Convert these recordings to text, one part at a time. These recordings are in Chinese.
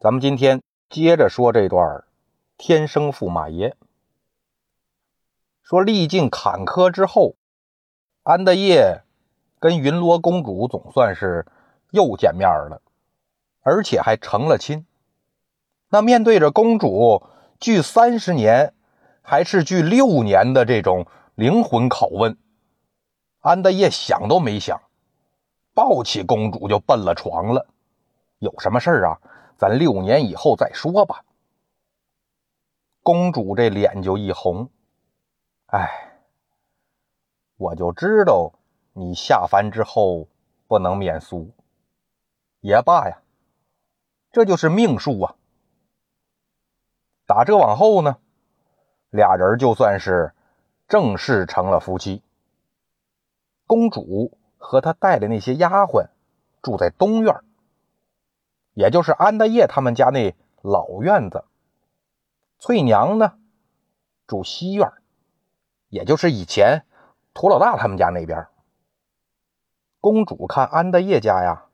咱们今天接着说这段儿天生驸马爷。说历尽坎坷之后，安德业跟云罗公主总算是又见面了，而且还成了亲。那面对着公主距三十年还是距六年的这种灵魂拷问，安德业想都没想，抱起公主就奔了床了。有什么事儿啊？咱六年以后再说吧。公主这脸就一红，哎，我就知道你下凡之后不能免俗。也罢呀，这就是命数啊。打这往后呢，俩人就算是正式成了夫妻。公主和她带的那些丫鬟住在东院，也就是安德业他们家那老院子。翠娘呢，住西院，也就是以前涂老大他们家那边。公主看安德业家呀，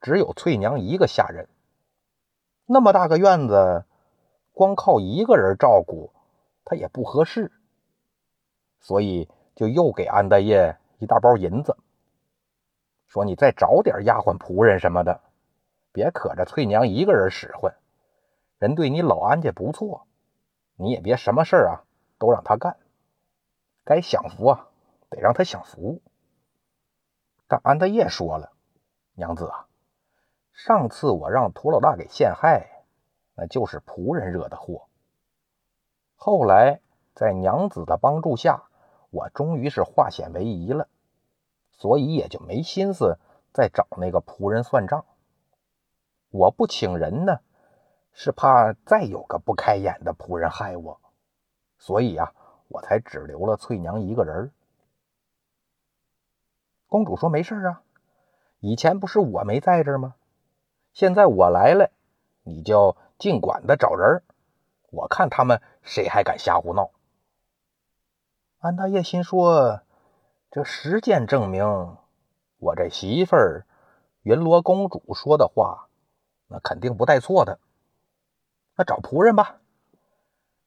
只有翠娘一个下人，那么大个院子。光靠一个人照顾她也不合适，所以就又给安德业一大包银子，说你再找点丫鬟仆人什么的，别可着翠娘一个人使唤。人对你老安家不错，你也别什么事啊都让他干，该享福啊得让他享福。但安德业说了：“娘子啊，上次我让涂老大给陷害。”那就是仆人惹的祸。后来在娘子的帮助下，我终于是化险为夷了，所以也就没心思再找那个仆人算账。我不请人呢，是怕再有个不开眼的仆人害我，所以啊，我才只留了翠娘一个人。公主说：“没事啊，以前不是我没在这吗？现在我来了，你就。”尽管的找人，我看他们谁还敢瞎胡闹。安大爷心说：“这实践证明，我这媳妇儿云罗公主说的话，那肯定不带错的。那找仆人吧，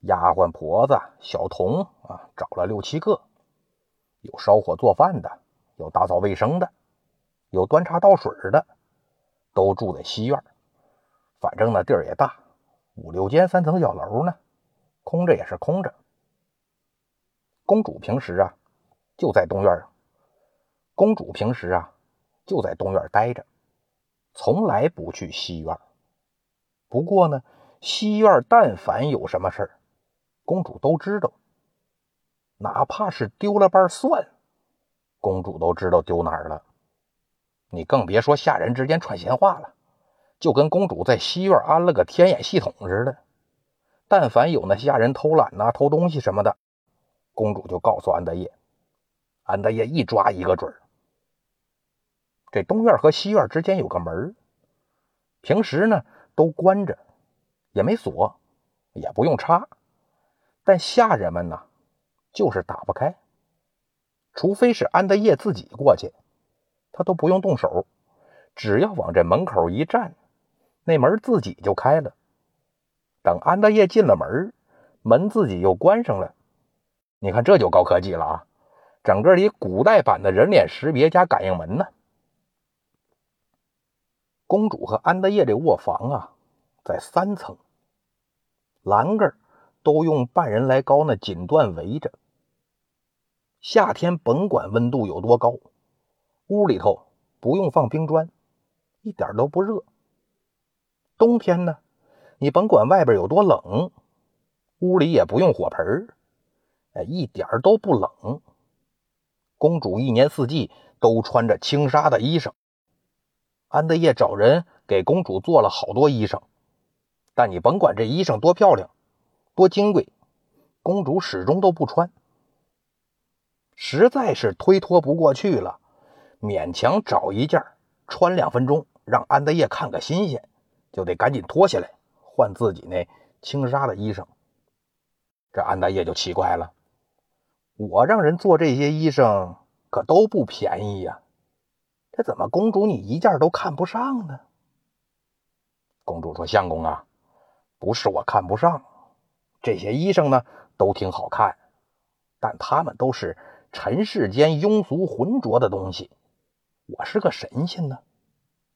丫鬟婆子、小童啊，找了六七个，有烧火做饭的，有打扫卫生的，有端茶倒水的，都住在西院。”反正那地儿也大，五六间三层小楼呢，空着也是空着。公主平时啊就在东院公主平时啊就在东院待着，从来不去西院。不过呢，西院但凡有什么事儿，公主都知道。哪怕是丢了瓣蒜，公主都知道丢哪儿了。你更别说下人之间传闲话了。就跟公主在西院安了个天眼系统似的，但凡有那下人偷懒呐、偷东西什么的，公主就告诉安德业，安德业一抓一个准儿。这东院和西院之间有个门，平时呢都关着，也没锁，也不用插，但下人们呢就是打不开，除非是安德业自己过去，他都不用动手，只要往这门口一站。那门自己就开了。等安德业进了门，门自己又关上了。你看，这就高科技了啊！整个一古代版的人脸识别加感应门呢。公主和安德烈这卧房啊，在三层，栏杆都用半人来高那锦缎围着。夏天甭管温度有多高，屋里头不用放冰砖，一点都不热。冬天呢，你甭管外边有多冷，屋里也不用火盆哎，一点都不冷。公主一年四季都穿着轻纱的衣裳。安德业找人给公主做了好多衣裳，但你甭管这衣裳多漂亮、多金贵，公主始终都不穿，实在是推脱不过去了，勉强找一件穿两分钟，让安德业看个新鲜。就得赶紧脱下来换自己那轻纱的衣裳。这安大爷就奇怪了：“我让人做这些衣裳可都不便宜呀，这怎么公主你一件都看不上呢？”公主说：“相公啊，不是我看不上这些衣裳呢，都挺好看，但他们都是尘世间庸俗浑浊的东西。我是个神仙呢，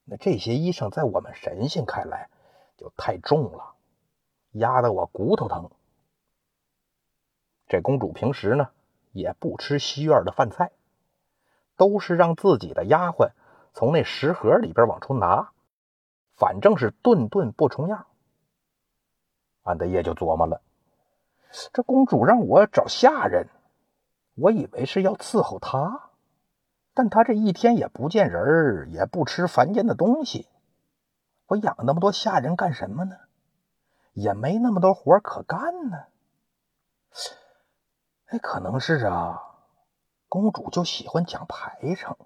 那这些衣裳在我们神仙看来就太重了，压得我骨头疼。这公主平时呢也不吃西院的饭菜，都是让自己的丫鬟从那食盒里边往出拿。”反正是顿顿不重样，安德烈就琢磨了：这公主让我找下人，我以为是要伺候她，但她这一天也不见人，也不吃凡间的东西，我养那么多下人干什么呢？也没那么多活可干呢。哎，可能是啊，公主就喜欢讲排场。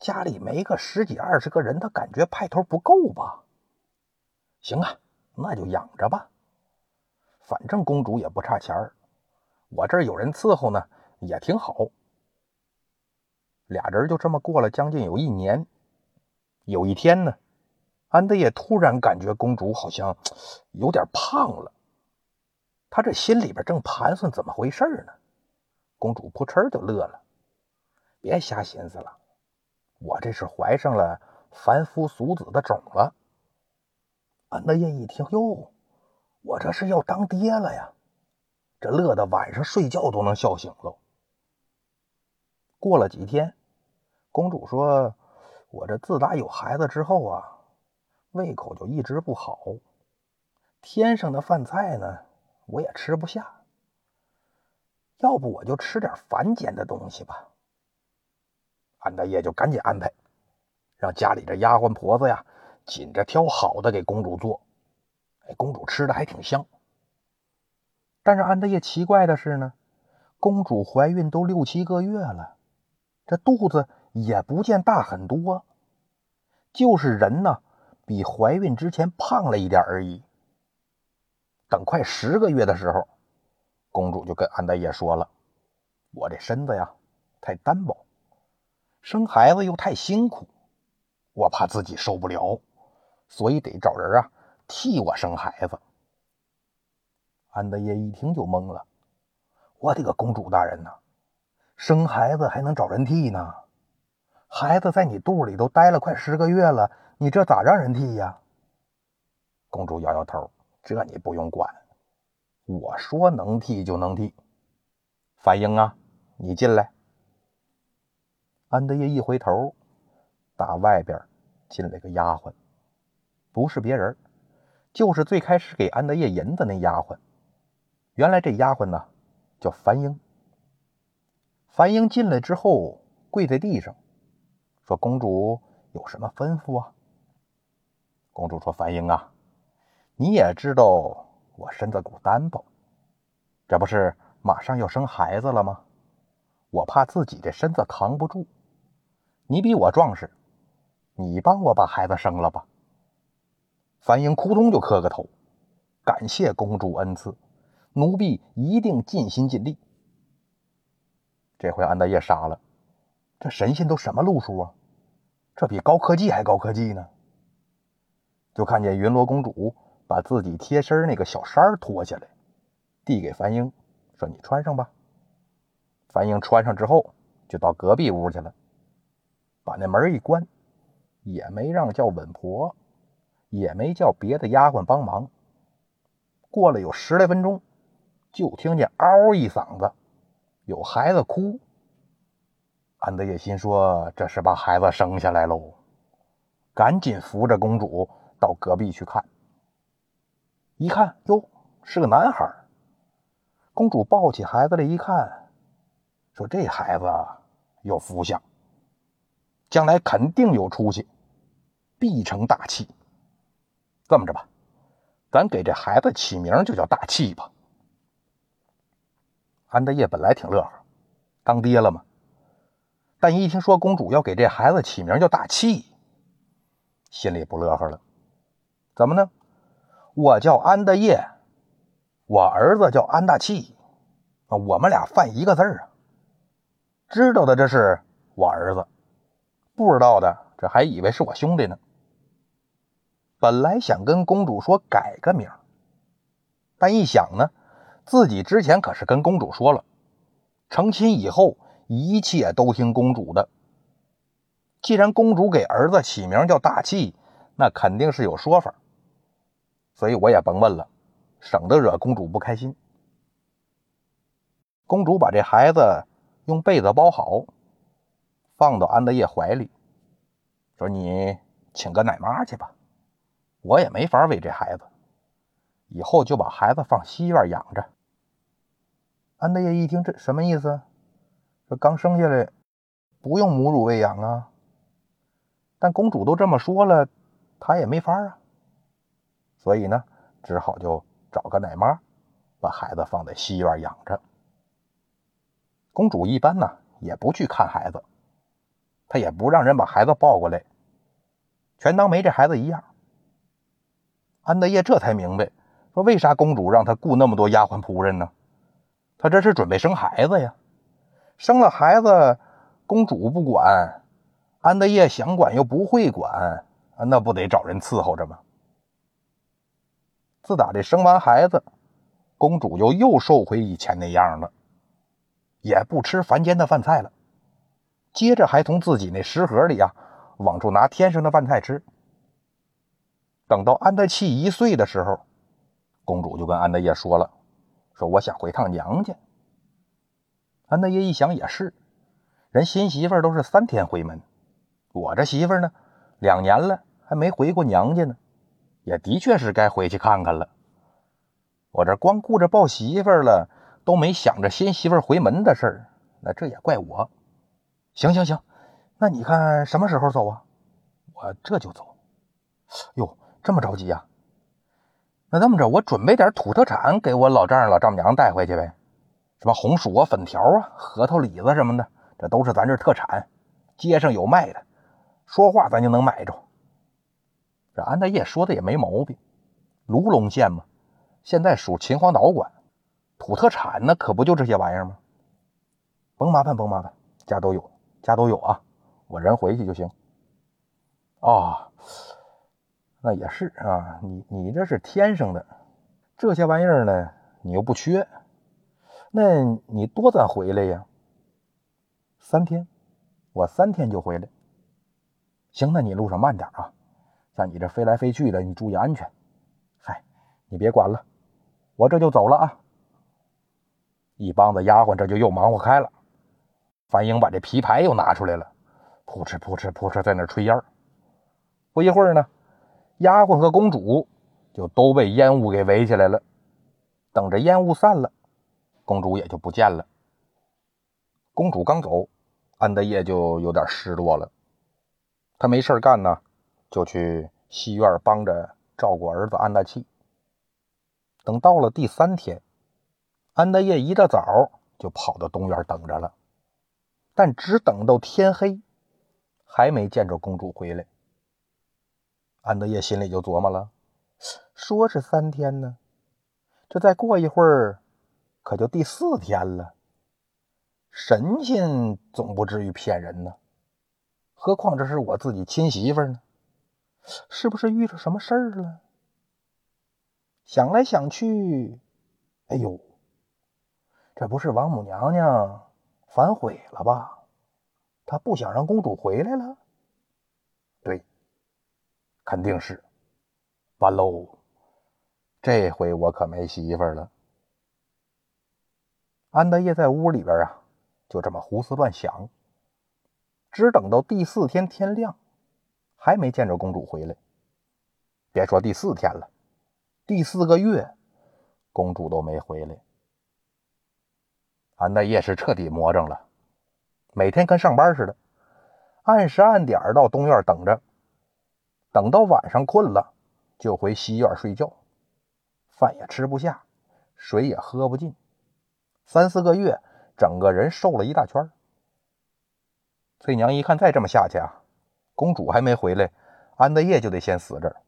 家里没个十几二十个人，她感觉派头不够吧？行啊，那就养着吧。反正公主也不差钱儿，我这儿有人伺候呢，也挺好。俩人就这么过了将近有一年。有一天呢，安德烈突然感觉公主好像有点胖了。他这心里边正盘算怎么回事呢，公主扑哧就乐了：“别瞎寻思了。”我这是怀上了凡夫俗子的种了。安德烈一听，哟，我这是要当爹了呀！这乐得晚上睡觉都能笑醒了。过了几天，公主说：“我这自打有孩子之后啊，胃口就一直不好，天上的饭菜呢，我也吃不下。要不我就吃点凡间的东西吧。”安大业就赶紧安排，让家里这丫鬟婆子呀，紧着挑好的给公主做。哎，公主吃的还挺香。但是安大爷奇怪的是呢，公主怀孕都六七个月了，这肚子也不见大很多，就是人呢比怀孕之前胖了一点而已。等快十个月的时候，公主就跟安大爷说了：“我这身子呀，太单薄。”生孩子又太辛苦，我怕自己受不了，所以得找人啊替我生孩子。安德烈一听就懵了：“我的个公主大人呐，生孩子还能找人替呢？孩子在你肚里都待了快十个月了，你这咋让人替呀？”公主摇摇头：“这你不用管，我说能替就能替。”樊英啊，你进来。安德烈一回头，打外边进来个丫鬟，不是别人，就是最开始给安德烈银子那丫鬟。原来这丫鬟呢，叫樊英。樊英进来之后，跪在地上，说：“公主有什么吩咐啊？”公主说：“樊英啊，你也知道我身子骨单薄，这不是马上要生孩子了吗？我怕自己这身子扛不住。”你比我壮实，你帮我把孩子生了吧。樊英扑通就磕个头，感谢公主恩赐，奴婢一定尽心尽力。这回安大爷傻了，这神仙都什么路数啊？这比高科技还高科技呢！就看见云罗公主把自己贴身那个小衫脱下来，递给樊英，说：“你穿上吧。”樊英穿上之后，就到隔壁屋去了。把那门一关，也没让叫稳婆，也没叫别的丫鬟帮忙。过了有十来分钟，就听见嗷一嗓子，有孩子哭。安德烈心说：“这是把孩子生下来喽！”赶紧扶着公主到隔壁去看。一看，哟，是个男孩。公主抱起孩子来一看，说：“这孩子有福相。”将来肯定有出息，必成大器。这么着吧，咱给这孩子起名就叫大气吧。安德烈本来挺乐呵，当爹了嘛。但一听说公主要给这孩子起名叫大气，心里不乐呵了。怎么呢？我叫安德业，我儿子叫安大气，啊，我们俩犯一个字啊。知道的这是我儿子。不知道的，这还以为是我兄弟呢。本来想跟公主说改个名，但一想呢，自己之前可是跟公主说了，成亲以后一切都听公主的。既然公主给儿子起名叫大气，那肯定是有说法，所以我也甭问了，省得惹公主不开心。公主把这孩子用被子包好，放到安德烈怀里，说：“你请个奶妈去吧，我也没法喂这孩子，以后就把孩子放西院养着。”安德烈一听，这什么意思？说刚生下来不用母乳喂养啊？但公主都这么说了，他也没法啊。所以呢，只好就找个奶妈，把孩子放在西院养着。公主一般呢也不去看孩子，她也不让人把孩子抱过来，全当没这孩子一样。安德烈这才明白，说为啥公主让他雇那么多丫鬟仆人呢？他这是准备生孩子呀。生了孩子，公主不管，安德烈想管又不会管，那不得找人伺候着吗？自打这生完孩子，公主就又瘦回以前那样了。也不吃凡间的饭菜了，接着还从自己那食盒里啊，往出拿天上的饭菜吃。等到安德器一岁的时候，公主就跟安德烈说了：“说我想回趟娘家。”安德烈一想也是，人新媳妇都是三天回门，我这媳妇呢，两年了还没回过娘家呢，也的确是该回去看看了。我这光顾着抱媳妇了。都没想着新媳妇回门的事儿，那这也怪我。行行行，那你看什么时候走啊？我这就走。哟，这么着急呀？那这么着，我准备点土特产给我老丈人老丈母娘带回去呗。什么红薯啊、粉条啊、核桃、李子什么的，这都是咱这特产，街上有卖的，说话咱就能买着。这安大业说的也没毛病。卢龙县嘛，现在属秦皇岛管。土特产那可不就这些玩意儿吗？甭麻烦，甭麻烦，家都有，家都有啊！我人回去就行。哦，那也是啊，你你这是天生的，这些玩意儿呢，你又不缺，那你多咱回来呀？三天，我三天就回来。行，那你路上慢点啊，像你这飞来飞去的，你注意安全。嗨，你别管了，我这就走了啊。一帮子丫鬟这就又忙活开了。樊英把这皮牌又拿出来了，扑哧扑哧扑哧在那吹烟不一会儿呢，丫鬟和公主就都被烟雾给围起来了。等着烟雾散了，公主也就不见了。公主刚走，安德烈就有点失落了。他没事干呢，就去西院帮着照顾儿子安大器。等到了第三天。安德业一大早就跑到东院等着了，但只等到天黑，还没见着公主回来。安德烈心里就琢磨了：说是三天呢，这再过一会儿，可就第四天了。神仙总不至于骗人呢，何况这是我自己亲媳妇呢？是不是遇着什么事儿了？想来想去，哎呦！这不是王母娘娘反悔了吧？她不想让公主回来了。对，肯定是。完喽，这回我可没媳妇了。安德烈在屋里边啊，就这么胡思乱想。只等到第四天天亮，还没见着公主回来。别说第四天了，第四个月，公主都没回来。安德烈是彻底魔怔了，每天跟上班似的，按时按点到东院等着，等到晚上困了就回西院睡觉，饭也吃不下，水也喝不进，三四个月，整个人瘦了一大圈。翠娘一看再这么下去啊，公主还没回来，安德烈就得先死这儿。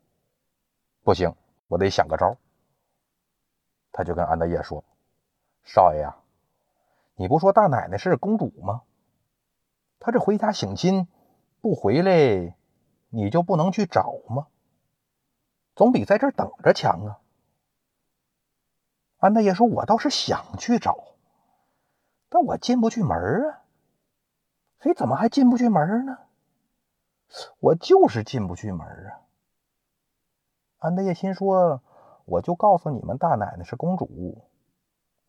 不行，我得想个招。他就跟安德烈说：“少爷啊。”你不说大奶奶是公主吗？她这回家省亲不回来，你就不能去找吗？总比在这儿等着强啊。安大爷说：“我倒是想去找，但我进不去门啊。嘿，怎么还进不去门呢？我就是进不去门啊。”安德烈心说：“我就告诉你们，大奶奶是公主，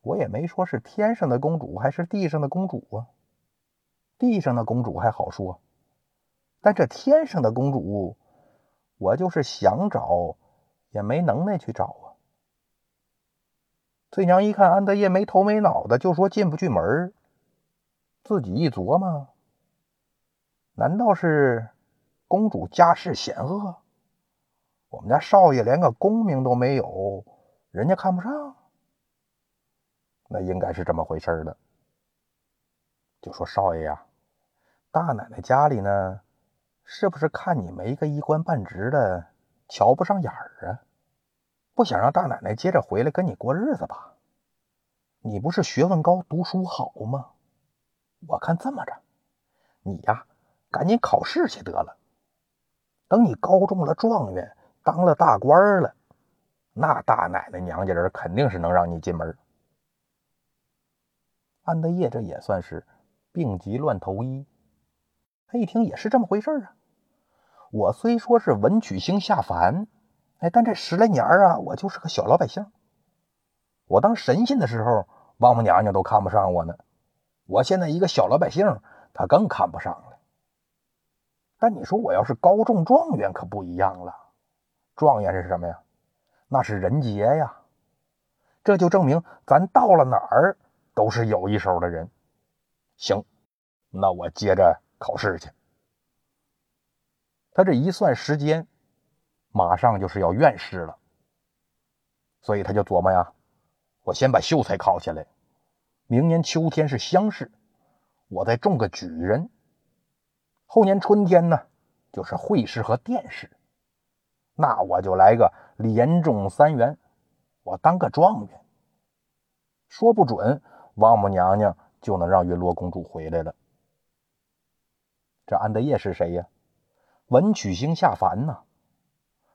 我也没说是天上的公主还是地上的公主啊。地上的公主还好说，但这天上的公主，我就是想找，也没能耐去找啊。”翠娘一看安德烈没头没脑的，就说进不去门自己一琢磨，难道是公主家世显赫？我们家少爷连个功名都没有，人家看不上？那应该是这么回事的。就说少爷呀，大奶奶家里呢，是不是看你没个一官半职的，瞧不上眼儿啊？不想让大奶奶接着回来跟你过日子吧？你不是学问高、读书好吗？我看这么着，你呀，赶紧考试去得了。等你高中了状元，当了大官了，那大奶奶娘家人肯定是能让你进门。安德业这也算是病急乱投医，他一听也是这么回事啊。我虽说是文曲星下凡。哎，但这十来年啊，我就是个小老百姓。我当神仙的时候，王母娘娘都看不上我呢。我现在一个小老百姓，她更看不上。但你说我要是高中状元，可不一样了。状元是什么呀？那是人杰呀。这就证明咱到了哪儿都是有一手的人。行，那我接着考试去。他这一算时间。马上就是要院试了，所以他就琢磨呀，我先把秀才考下来，明年秋天是乡试，我再中个举人，后年春天呢就是会试和殿试，那我就来个连中三元，我当个状元，说不准王母娘娘就能让云罗公主回来了。这安德业是谁呀？文曲星下凡呐。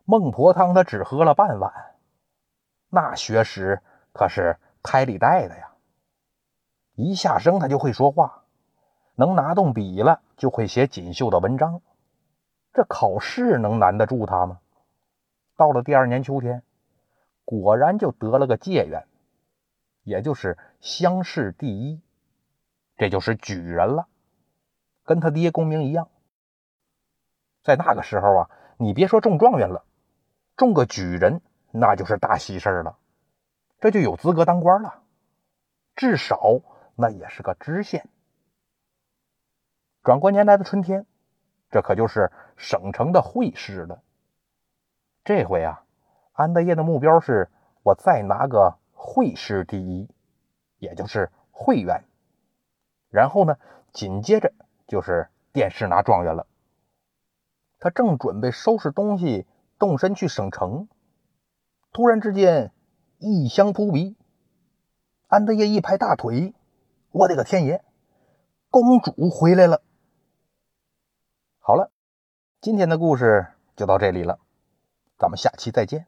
孟婆汤他只喝了半碗，那学识可是胎里带的呀！一下生他就会说话，能拿动笔了就会写锦绣的文章。这考试能难得住他吗？到了第二年秋天，果然就得了个解元，也就是乡试第一，这就是举人了，跟他爹功名一样。在那个时候啊，你别说中状元了。中个举人，那就是大喜事儿了，这就有资格当官了，至少那也是个知县。转过年来的春天，这可就是省城的会试了。这回啊，安德业的目标是我再拿个会试第一，也就是会员，然后呢，紧接着就是殿试拿状元了。他正准备收拾东西。动身去省城，突然之间，异香扑鼻。安德烈一拍大腿：“我的个天爷，公主回来了！”好了，今天的故事就到这里了，咱们下期再见。